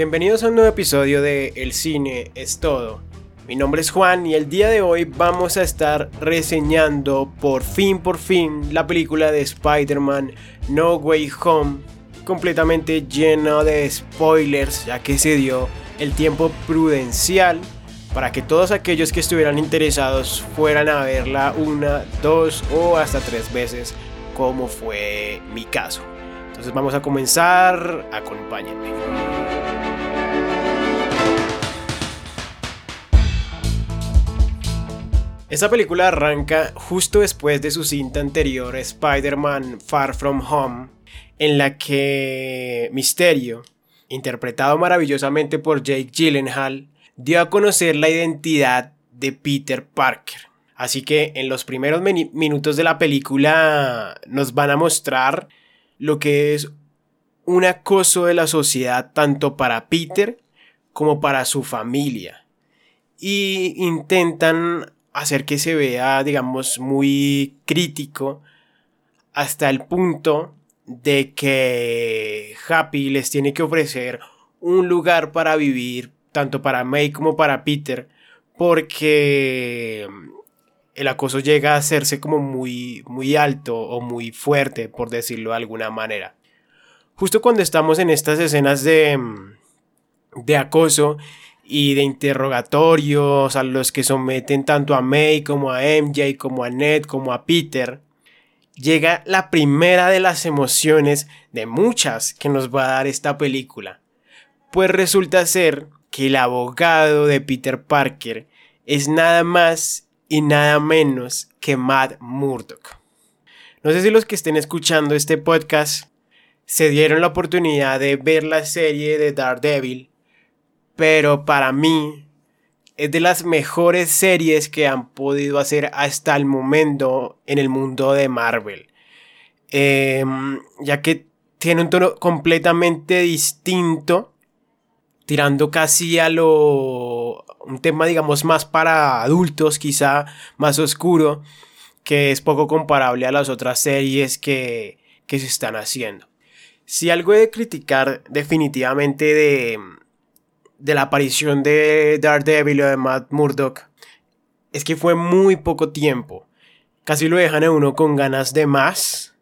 Bienvenidos a un nuevo episodio de El cine es todo. Mi nombre es Juan y el día de hoy vamos a estar reseñando por fin por fin la película de Spider-Man No Way Home, completamente lleno de spoilers ya que se dio el tiempo prudencial para que todos aquellos que estuvieran interesados fueran a verla una, dos o hasta tres veces como fue mi caso. Entonces vamos a comenzar, acompáñenme. Esta película arranca justo después de su cinta anterior Spider-Man Far From Home, en la que Misterio, interpretado maravillosamente por Jake Gyllenhaal, dio a conocer la identidad de Peter Parker. Así que en los primeros minutos de la película nos van a mostrar lo que es un acoso de la sociedad tanto para Peter como para su familia. Y intentan hacer que se vea, digamos, muy crítico hasta el punto de que Happy les tiene que ofrecer un lugar para vivir, tanto para May como para Peter, porque el acoso llega a hacerse como muy, muy alto o muy fuerte, por decirlo de alguna manera. Justo cuando estamos en estas escenas de, de acoso y de interrogatorios a los que someten tanto a May como a MJ, como a Ned, como a Peter, llega la primera de las emociones de muchas que nos va a dar esta película. Pues resulta ser que el abogado de Peter Parker es nada más y nada menos que Matt Murdock. No sé si los que estén escuchando este podcast se dieron la oportunidad de ver la serie de Daredevil, pero para mí es de las mejores series que han podido hacer hasta el momento en el mundo de Marvel. Em, ya que tiene un tono completamente distinto tirando casi a lo... un tema digamos más para adultos, quizá más oscuro, que es poco comparable a las otras series que, que se están haciendo. Si algo he de criticar definitivamente de, de la aparición de Daredevil o de Matt Murdock es que fue muy poco tiempo. Casi lo dejan a uno con ganas de más.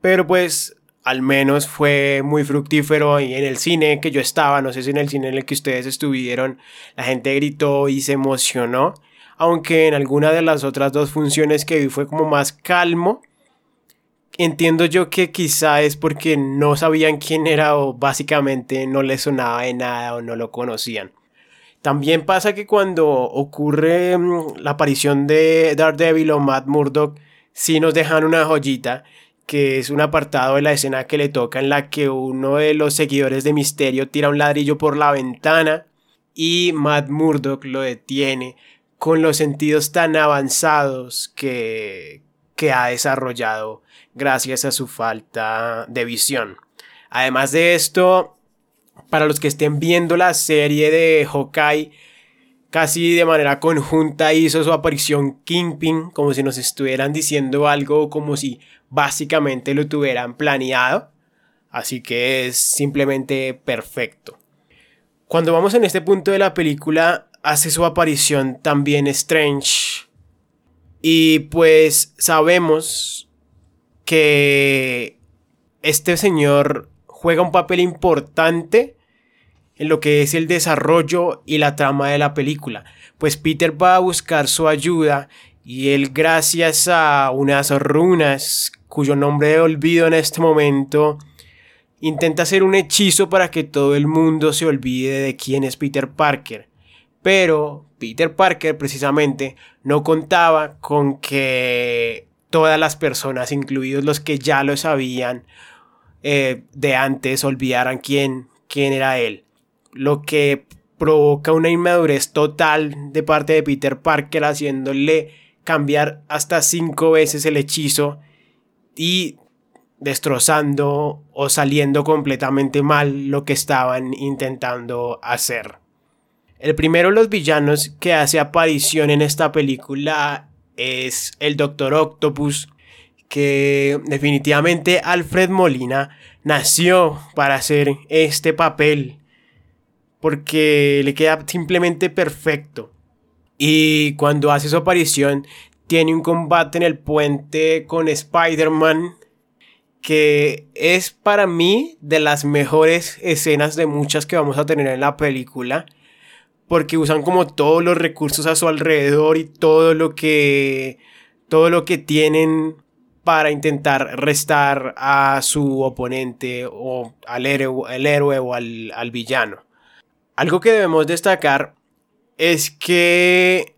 Pero pues al menos fue muy fructífero y en el cine que yo estaba, no sé si en el cine en el que ustedes estuvieron, la gente gritó y se emocionó, aunque en alguna de las otras dos funciones que vi fue como más calmo. Entiendo yo que quizá es porque no sabían quién era o básicamente no les sonaba de nada o no lo conocían. También pasa que cuando ocurre mm, la aparición de Daredevil o Matt Murdock, sí nos dejan una joyita que es un apartado de la escena que le toca en la que uno de los seguidores de Misterio tira un ladrillo por la ventana y Matt Murdock lo detiene con los sentidos tan avanzados que, que ha desarrollado gracias a su falta de visión. Además de esto, para los que estén viendo la serie de Hawkeye, casi de manera conjunta hizo su aparición Kingpin, como si nos estuvieran diciendo algo, como si básicamente lo tuvieran planeado. Así que es simplemente perfecto. Cuando vamos en este punto de la película, hace su aparición también Strange. Y pues sabemos que este señor juega un papel importante en lo que es el desarrollo y la trama de la película. Pues Peter va a buscar su ayuda y él gracias a unas runas cuyo nombre olvido en este momento, intenta hacer un hechizo para que todo el mundo se olvide de quién es Peter Parker. Pero Peter Parker precisamente no contaba con que todas las personas, incluidos los que ya lo sabían eh, de antes, olvidaran quién, quién era él. Lo que provoca una inmadurez total de parte de Peter Parker haciéndole cambiar hasta cinco veces el hechizo y destrozando o saliendo completamente mal lo que estaban intentando hacer. El primero de los villanos que hace aparición en esta película es el Doctor Octopus, que definitivamente Alfred Molina nació para hacer este papel. porque le queda simplemente perfecto. Y cuando hace su aparición, tiene un combate en el puente con Spider-Man que es para mí de las mejores escenas de muchas que vamos a tener en la película porque usan como todos los recursos a su alrededor y todo lo que todo lo que tienen para intentar restar a su oponente o al héroe, héroe o al, al villano. Algo que debemos destacar es que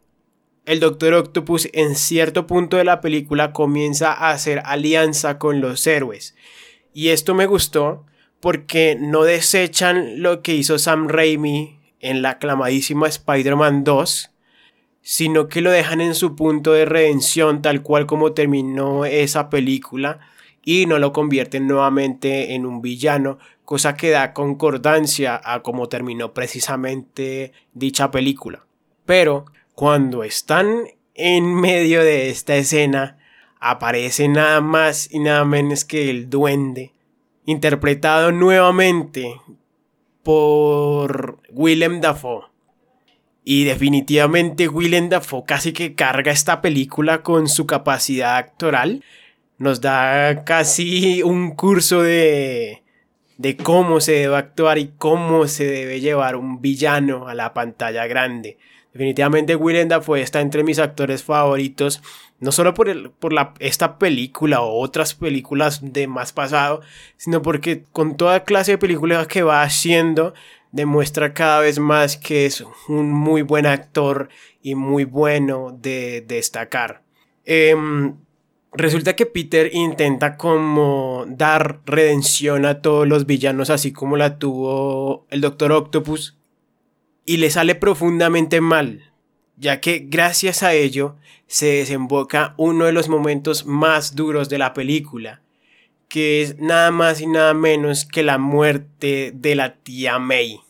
el Doctor Octopus en cierto punto de la película comienza a hacer alianza con los héroes. Y esto me gustó porque no desechan lo que hizo Sam Raimi en la aclamadísima Spider-Man 2, sino que lo dejan en su punto de redención tal cual como terminó esa película y no lo convierten nuevamente en un villano, cosa que da concordancia a cómo terminó precisamente dicha película. Pero cuando están en medio de esta escena, aparece nada más y nada menos que el duende, interpretado nuevamente por Willem Dafoe. Y definitivamente Willem Dafoe casi que carga esta película con su capacidad actoral. Nos da casi un curso de, de cómo se debe actuar y cómo se debe llevar un villano a la pantalla grande. Definitivamente Willem Dafoe está entre mis actores favoritos, no solo por, el, por la, esta película o otras películas de más pasado, sino porque con toda clase de películas que va haciendo, demuestra cada vez más que es un muy buen actor y muy bueno de, destacar. Em, resulta que Peter intenta como dar redención a todos los villanos así como la tuvo el Doctor Octopus y le sale profundamente mal, ya que gracias a ello se desemboca uno de los momentos más duros de la película, que es nada más y nada menos que la muerte de la tía May.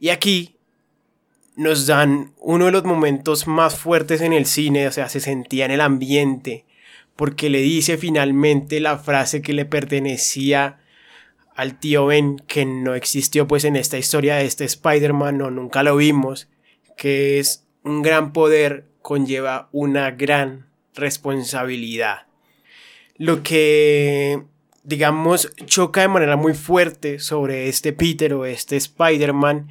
Y aquí nos dan uno de los momentos más fuertes en el cine, o sea, se sentía en el ambiente, porque le dice finalmente la frase que le pertenecía al tío Ben que no existió pues en esta historia de este Spider-Man o nunca lo vimos, que es un gran poder conlleva una gran responsabilidad. Lo que digamos choca de manera muy fuerte sobre este Peter o este Spider-Man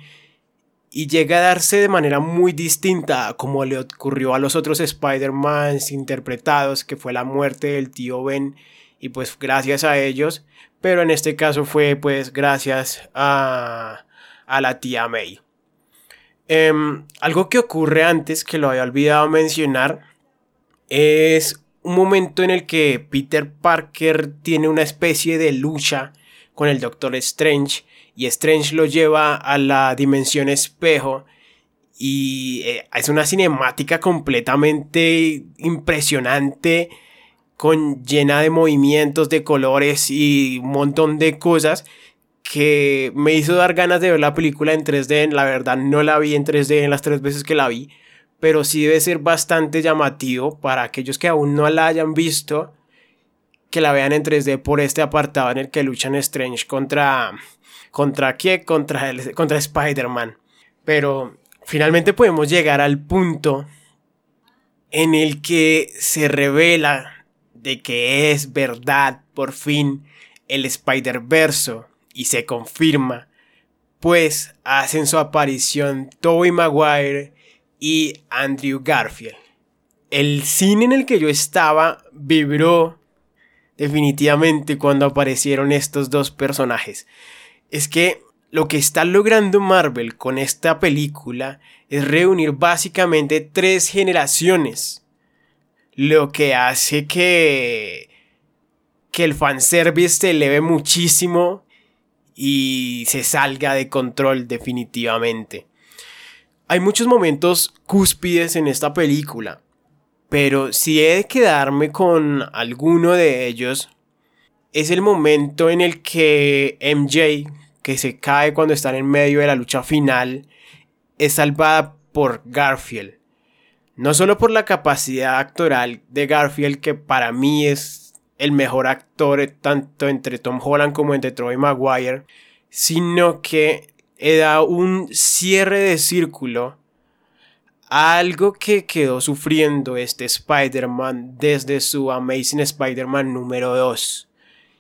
y llega a darse de manera muy distinta como le ocurrió a los otros Spider-Mans interpretados, que fue la muerte del tío Ben y pues gracias a ellos, pero en este caso fue pues gracias a, a la tía May. Em, algo que ocurre antes, que lo había olvidado mencionar, es un momento en el que Peter Parker tiene una especie de lucha con el Doctor Strange y Strange lo lleva a la dimensión espejo y eh, es una cinemática completamente impresionante con llena de movimientos, de colores y un montón de cosas que me hizo dar ganas de ver la película en 3D. La verdad no la vi en 3D en las tres veces que la vi, pero sí debe ser bastante llamativo para aquellos que aún no la hayan visto, que la vean en 3D por este apartado en el que luchan Strange contra... ¿Contra qué? Contra, contra Spider-Man. Pero finalmente podemos llegar al punto en el que se revela de que es verdad por fin el Spider-Verse y se confirma, pues hacen su aparición Tobey Maguire y Andrew Garfield. El cine en el que yo estaba vibró definitivamente cuando aparecieron estos dos personajes. Es que lo que está logrando Marvel con esta película es reunir básicamente tres generaciones lo que hace que, que el fanservice se eleve muchísimo y se salga de control definitivamente. Hay muchos momentos cúspides en esta película, pero si he de quedarme con alguno de ellos, es el momento en el que MJ, que se cae cuando están en medio de la lucha final, es salvada por Garfield. No solo por la capacidad actoral de Garfield, que para mí es el mejor actor tanto entre Tom Holland como entre Troy Maguire, sino que da un cierre de círculo algo que quedó sufriendo este Spider-Man desde su Amazing Spider-Man número 2.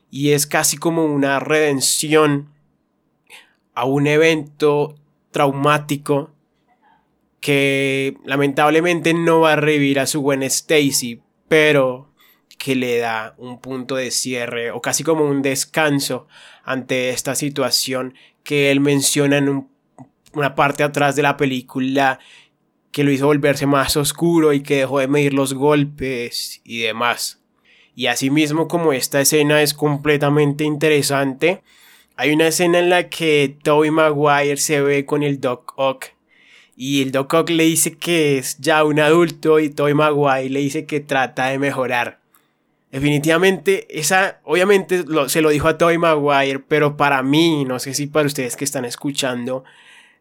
Y es casi como una redención a un evento traumático que lamentablemente no va a revivir a su buena Stacy, pero que le da un punto de cierre o casi como un descanso ante esta situación que él menciona en una parte atrás de la película que lo hizo volverse más oscuro y que dejó de medir los golpes y demás. Y asimismo como esta escena es completamente interesante, hay una escena en la que Tobey Maguire se ve con el Doc Ock y el Doc Ock le dice que es ya un adulto y Tobey Maguire le dice que trata de mejorar. Definitivamente, esa, obviamente se lo dijo a Tobey Maguire, pero para mí, no sé si para ustedes que están escuchando,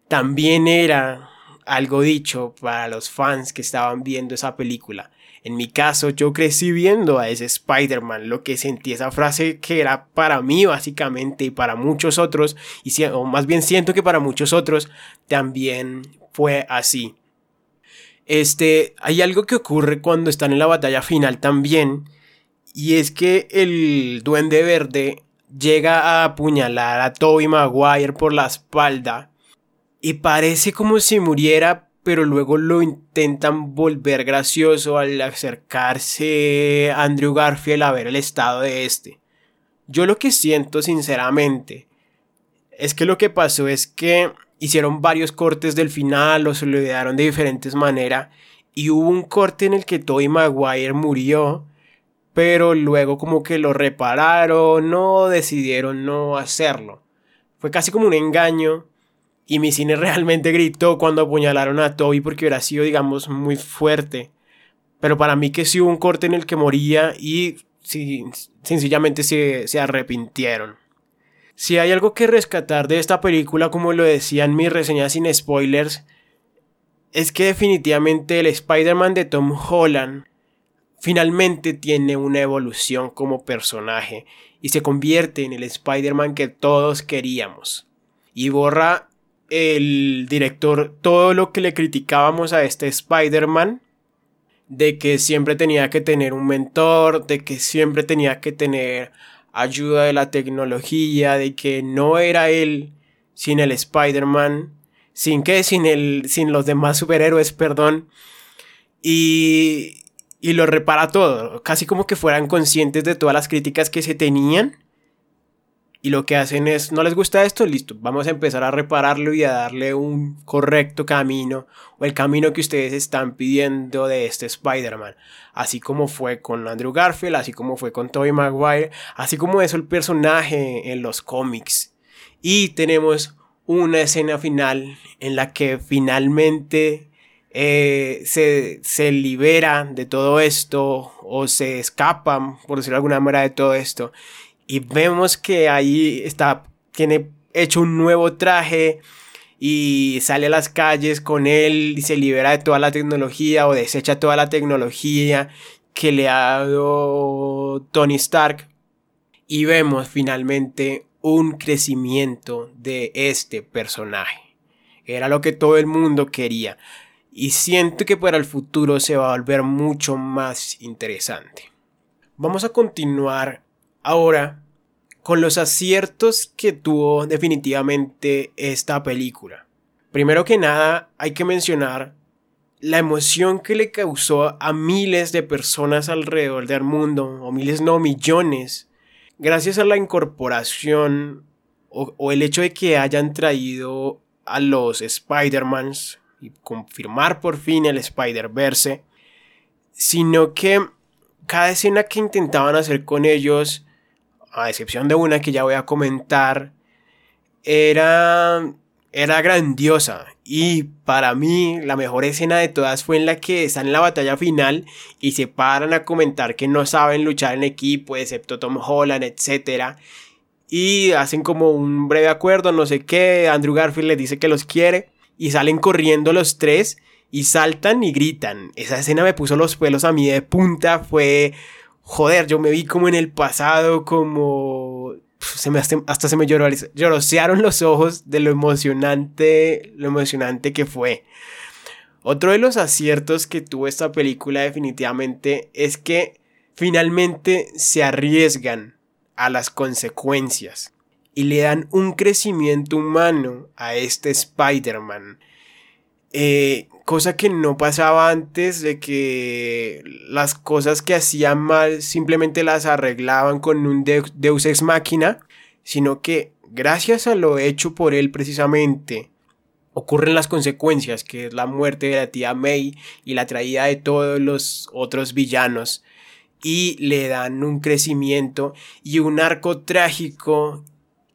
también era algo dicho para los fans que estaban viendo esa película. En mi caso, yo crecí viendo a ese Spider-Man, lo que sentí esa frase que era para mí básicamente y para muchos otros, y o más bien siento que para muchos otros también fue así. Este, hay algo que ocurre cuando están en la batalla final también, y es que el duende verde llega a apuñalar a Toby Maguire por la espalda y parece como si muriera, pero luego lo intentan volver gracioso al acercarse a Andrew Garfield a ver el estado de este. Yo lo que siento sinceramente es que lo que pasó es que hicieron varios cortes del final, lo olvidaron de diferentes maneras y hubo un corte en el que Toby Maguire murió pero luego como que lo repararon, no decidieron no hacerlo. Fue casi como un engaño y mi cine realmente gritó cuando apuñalaron a Toby porque hubiera sido, digamos, muy fuerte. Pero para mí que sí hubo un corte en el que moría y sí, sencillamente se, se arrepintieron. Si hay algo que rescatar de esta película, como lo decía en mi reseña sin spoilers, es que definitivamente el Spider-Man de Tom Holland finalmente tiene una evolución como personaje y se convierte en el Spider-Man que todos queríamos. Y borra el director todo lo que le criticábamos a este Spider-Man, de que siempre tenía que tener un mentor, de que siempre tenía que tener ayuda de la tecnología, de que no era él sin el Spider-Man, sin que, sin el, sin los demás superhéroes, perdón. Y, y lo repara todo, casi como que fueran conscientes de todas las críticas que se tenían. Y lo que hacen es, no les gusta esto, listo, vamos a empezar a repararlo y a darle un correcto camino o el camino que ustedes están pidiendo de este Spider-Man. Así como fue con Andrew Garfield, así como fue con Tobey Maguire, así como es el personaje en los cómics. Y tenemos una escena final en la que finalmente eh, se, se liberan de todo esto o se escapan, por decirlo de alguna manera, de todo esto. Y vemos que ahí está, tiene hecho un nuevo traje y sale a las calles con él y se libera de toda la tecnología o desecha toda la tecnología que le ha dado Tony Stark. Y vemos finalmente un crecimiento de este personaje. Era lo que todo el mundo quería y siento que para el futuro se va a volver mucho más interesante. Vamos a continuar ahora con los aciertos que tuvo definitivamente esta película. Primero que nada, hay que mencionar la emoción que le causó a miles de personas alrededor del mundo, o miles no millones, gracias a la incorporación o, el hecho de que hayan traído a los Spider-Mans y confirmar por fin el Spider-Verse, sino que cada escena que intentaban hacer con ellos, a excepción de una que ya voy a comentar, era, era grandiosa. Y para mí la mejor escena de todas fue en la que están en la batalla final y se paran a comentar que no saben luchar en equipo, excepto Tom Holland, etc. Y hacen como un breve acuerdo, no sé qué. Andrew Garfield les dice que los quiere y salen corriendo los tres y saltan y gritan. Esa escena me puso los pelos a mí de punta, fue... Joder, yo me vi como en el pasado, como se me hasta, se me lloró, llorosearon los ojos de lo emocionante, lo emocionante que fue. Otro de los aciertos que tuvo esta película definitivamente es que finalmente se arriesgan a las consecuencias y le dan un crecimiento humano a este Spider-Man. Eh, cosa que no pasaba antes de que las cosas que hacían mal simplemente las arreglaban con un Deus Ex Máquina, sino que gracias a lo hecho por él precisamente, ocurren las consecuencias, que es la muerte de la tía May y la traída de todos los otros villanos, y le dan un crecimiento y un arco trágico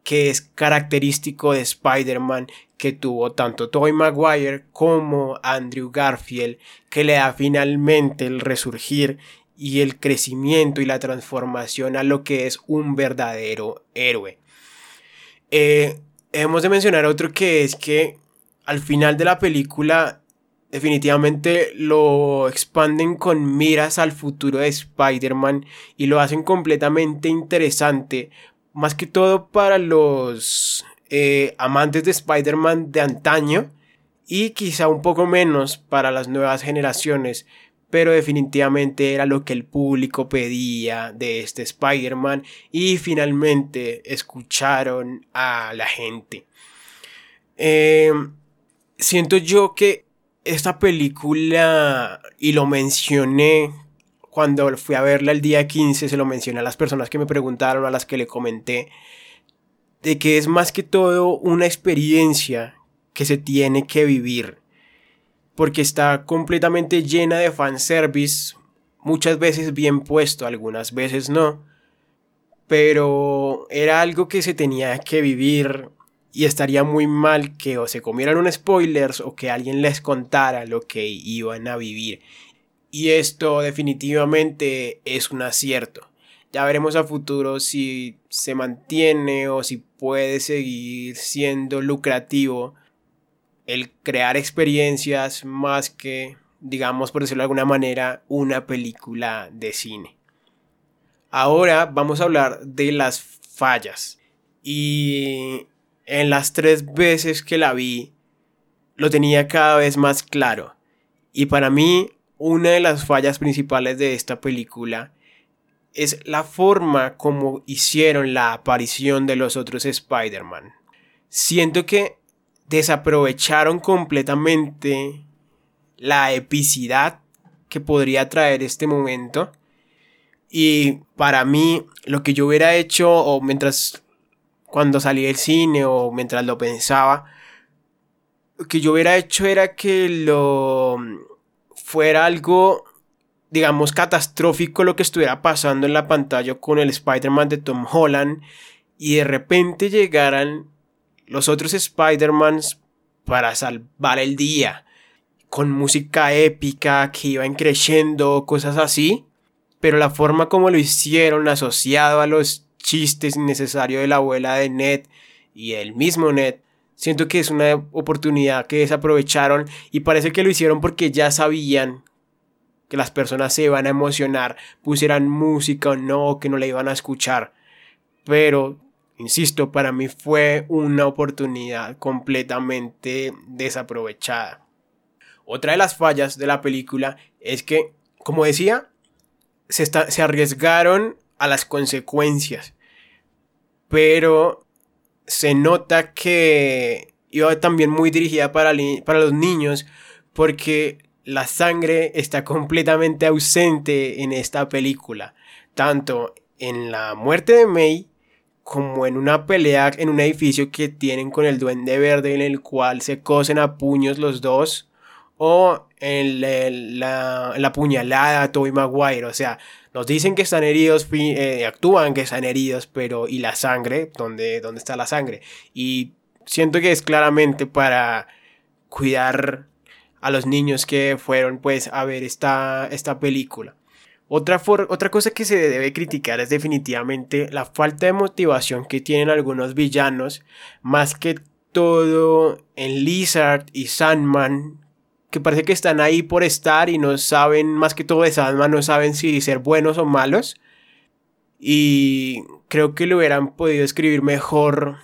que es característico de Spider-Man que tuvo tanto Tobey Maguire como Andrew Garfield, que le da finalmente el resurgir y el crecimiento y la transformación a lo que es un verdadero héroe. Eh, hemos de mencionar otro que es que al final de la película definitivamente lo expanden con miras al futuro de Spider-Man y lo hacen completamente interesante, más que todo para los eh, amantes de Spider-Man de antaño y quizá un poco menos para las nuevas generaciones, pero definitivamente era lo que el público pedía de este Spider-Man y finalmente escucharon a la gente. Eh, siento yo que esta película, y lo mencioné cuando fui a verla el día 15, se lo mencioné a las personas que me preguntaron, a las que le comenté, de que es más que todo una experiencia que se tiene que vivir. Porque está completamente llena de fanservice, muchas veces bien puesto, algunas veces no. Pero era algo que se tenía que vivir y estaría muy mal que o se comieran un spoilers o que alguien les contara lo que iban a vivir. Y esto definitivamente es un acierto. Ya veremos a futuro si se mantiene o si puede seguir siendo lucrativo el crear experiencias más que, digamos por decirlo de alguna manera, una película de cine. Ahora vamos a hablar de las fallas. Y en las tres veces que la vi, lo tenía cada vez más claro. Y para mí, una de las fallas principales de esta película es la forma como hicieron la aparición de los otros Spider-Man. Siento que desaprovecharon completamente la epicidad que podría traer este momento. Y para mí, lo que yo hubiera hecho, o mientras cuando salí del cine, o mientras lo pensaba, lo que yo hubiera hecho era que lo fuera algo digamos, catastrófico lo que estuviera pasando en la pantalla con el Spider-Man de Tom Holland y de repente llegaran los otros Spider-Mans para salvar el día, con música épica que iban creciendo, cosas así, pero la forma como lo hicieron asociado a los chistes innecesarios de la abuela de Ned y el mismo Ned, siento que es una oportunidad que desaprovecharon y parece que lo hicieron porque ya sabían que las personas se iban a emocionar, pusieran música o no, que no la iban a escuchar. Pero, insisto, para mí fue una oportunidad completamente desaprovechada. Otra de las fallas de la película es que, como decía, se, se arriesgaron a las consecuencias. Pero se nota que iba también muy dirigida para, para los niños porque la sangre está completamente ausente en esta película, tanto en la muerte de May como en una pelea en un edificio que tienen con el duende verde en el cual se cosen a puños los dos o en la, puñalada a Toby Maguire, o sea, nos dicen que están heridos, eh, actúan que están heridos, pero ¿y la sangre? ¿Dónde, ¿Dónde está la sangre? Y siento que es claramente para cuidar a los niños que fueron pues a ver esta, esta película. Otra, otra cosa que se debe criticar es definitivamente la falta de motivación que tienen algunos villanos, más que todo en Lizard y Sandman, que parece que están ahí por estar y no saben, más que todo de Sandman, no saben si ser buenos o malos. Y creo que lo hubieran podido escribir mejor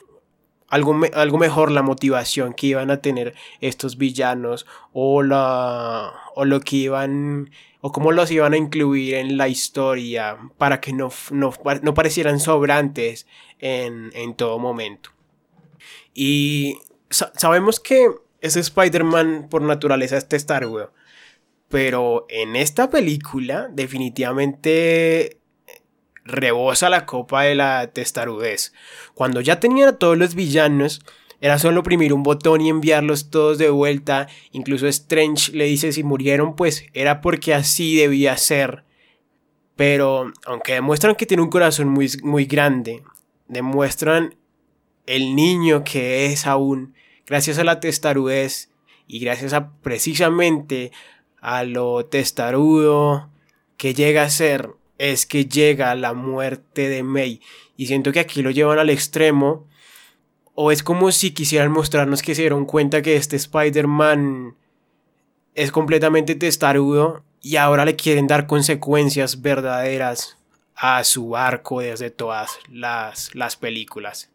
algo, algo, mejor la motivación que iban a tener estos villanos o, la, o lo que iban o cómo los iban a incluir en la historia para que no, no, parecieran sobrantes en, en, todo momento. Y sabemos que ese Spider-Man por naturaleza es testarudo, pero en esta película definitivamente rebosa la copa de la testarudez. Cuando ya tenían a todos los villanos, era solo oprimir un botón y enviarlos todos de vuelta. Incluso Strange le dice si murieron, pues era porque así debía ser. Pero aunque demuestran que tiene un corazón muy, muy grande, demuestran el niño que es aún, gracias a la testarudez y gracias a precisamente a lo testarudo que llega a ser es que llega la muerte de May. Y siento que aquí lo llevan al extremo. O es como si quisieran mostrarnos que se dieron cuenta que este Spider-Man es completamente testarudo y ahora le quieren dar consecuencias verdaderas a su arco desde todas las, las películas.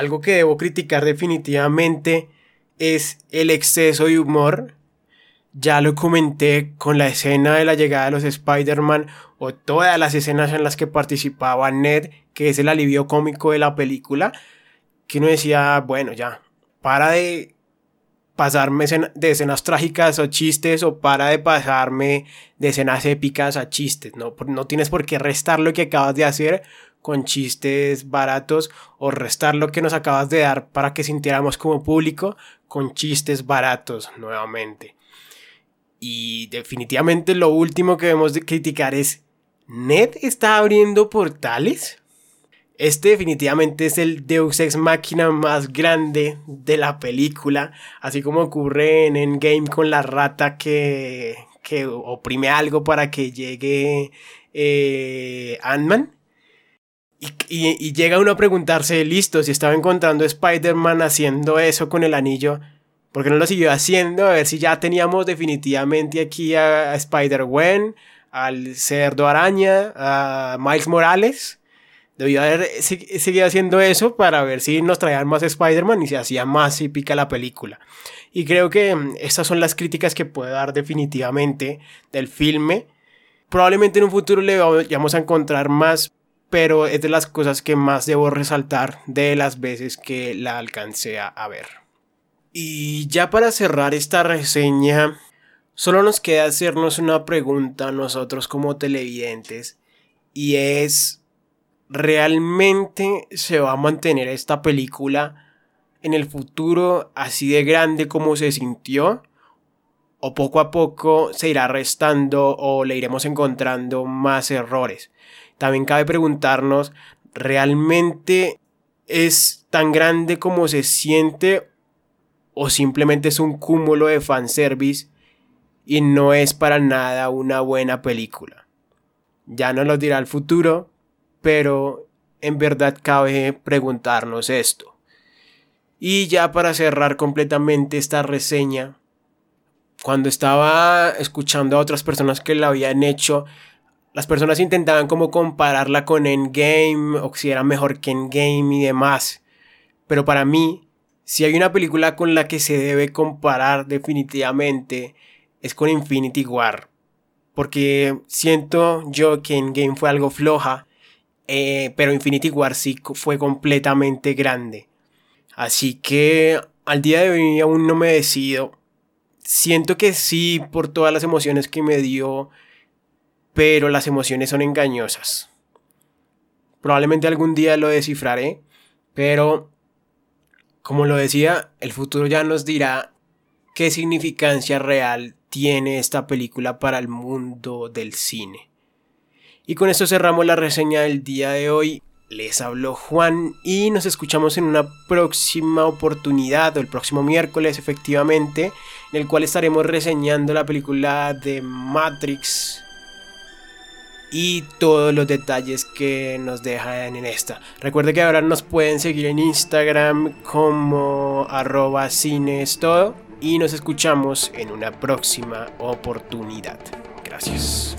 Algo que debo criticar definitivamente es el exceso de humor ya lo comenté con la escena de la llegada de los Spider-Man o todas las escenas en las que participaba Ned, que es el alivio cómico de la película, que uno decía, bueno, ya, para de pasarme de escenas trágicas o chistes o para de pasarme de escenas épicas a chistes, ¿no? No tienes por qué restar lo que acabas de hacer con chistes baratos o restar lo que nos acabas de dar para que sintiéramos como público con chistes baratos nuevamente. Y definitivamente lo último que debemos de criticar es, ¿Ned está abriendo portales? Este definitivamente es el Deus Ex Máquina más grande de la película, así como ocurre en Endgame con la rata que, que oprime algo para que llegue eh, Ant-Man. Y, llega uno a preguntarse, listo, si estaba encontrando Spider-Man haciendo eso con el anillo, ¿Por qué no lo siguió haciendo? A ver si ya teníamos definitivamente aquí a, Spider-Gwen, al cerdo araña, a Miles Morales. Debió haber seguido haciendo eso para ver si nos traían más Spider-Man y se hacía más épica la película. Y creo que mm, estas son las críticas que puedo dar definitivamente del filme. Probablemente en un futuro le vamos a encontrar más, pero es de las cosas que más debo resaltar de las veces que la alcancé a ver. Y ya para cerrar esta reseña, solo nos queda hacernos una pregunta a nosotros como televidentes y es, ¿realmente se va a mantener esta película en el futuro así de grande como se sintió? ¿O poco a poco se irá restando o le iremos encontrando más errores? También cabe preguntarnos, ¿realmente es tan grande como se siente o simplemente es un cúmulo de fanservice y no es para nada una buena película. Ya nos lo dirá el futuro, pero en verdad cabe preguntarnos esto. Y ya para cerrar completamente esta reseña, cuando estaba escuchando a otras personas que la habían hecho, las personas intentaban como compararla con Endgame o si era mejor que Endgame y demás. Pero para mí, si hay una película con la que se debe comparar definitivamente es con Infinity War. Porque siento yo que en Game fue algo floja, eh, pero Infinity War sí fue completamente grande. Así que al día de hoy aún no me decido. Siento que sí por todas las emociones que me dio, pero las emociones son engañosas. Probablemente algún día lo descifraré, pero como lo decía, el futuro ya nos dirá qué significancia real tiene esta película para el mundo del cine. Y con esto cerramos la reseña del día de hoy. Les habló Juan y nos escuchamos en una próxima oportunidad o el próximo miércoles efectivamente en el cual estaremos reseñando la película de Matrix y todos los detalles que nos dejan en esta. Recuerde que ahora nos pueden seguir en Instagram como arroba cines todo y nos escuchamos en una próxima oportunidad. Gracias.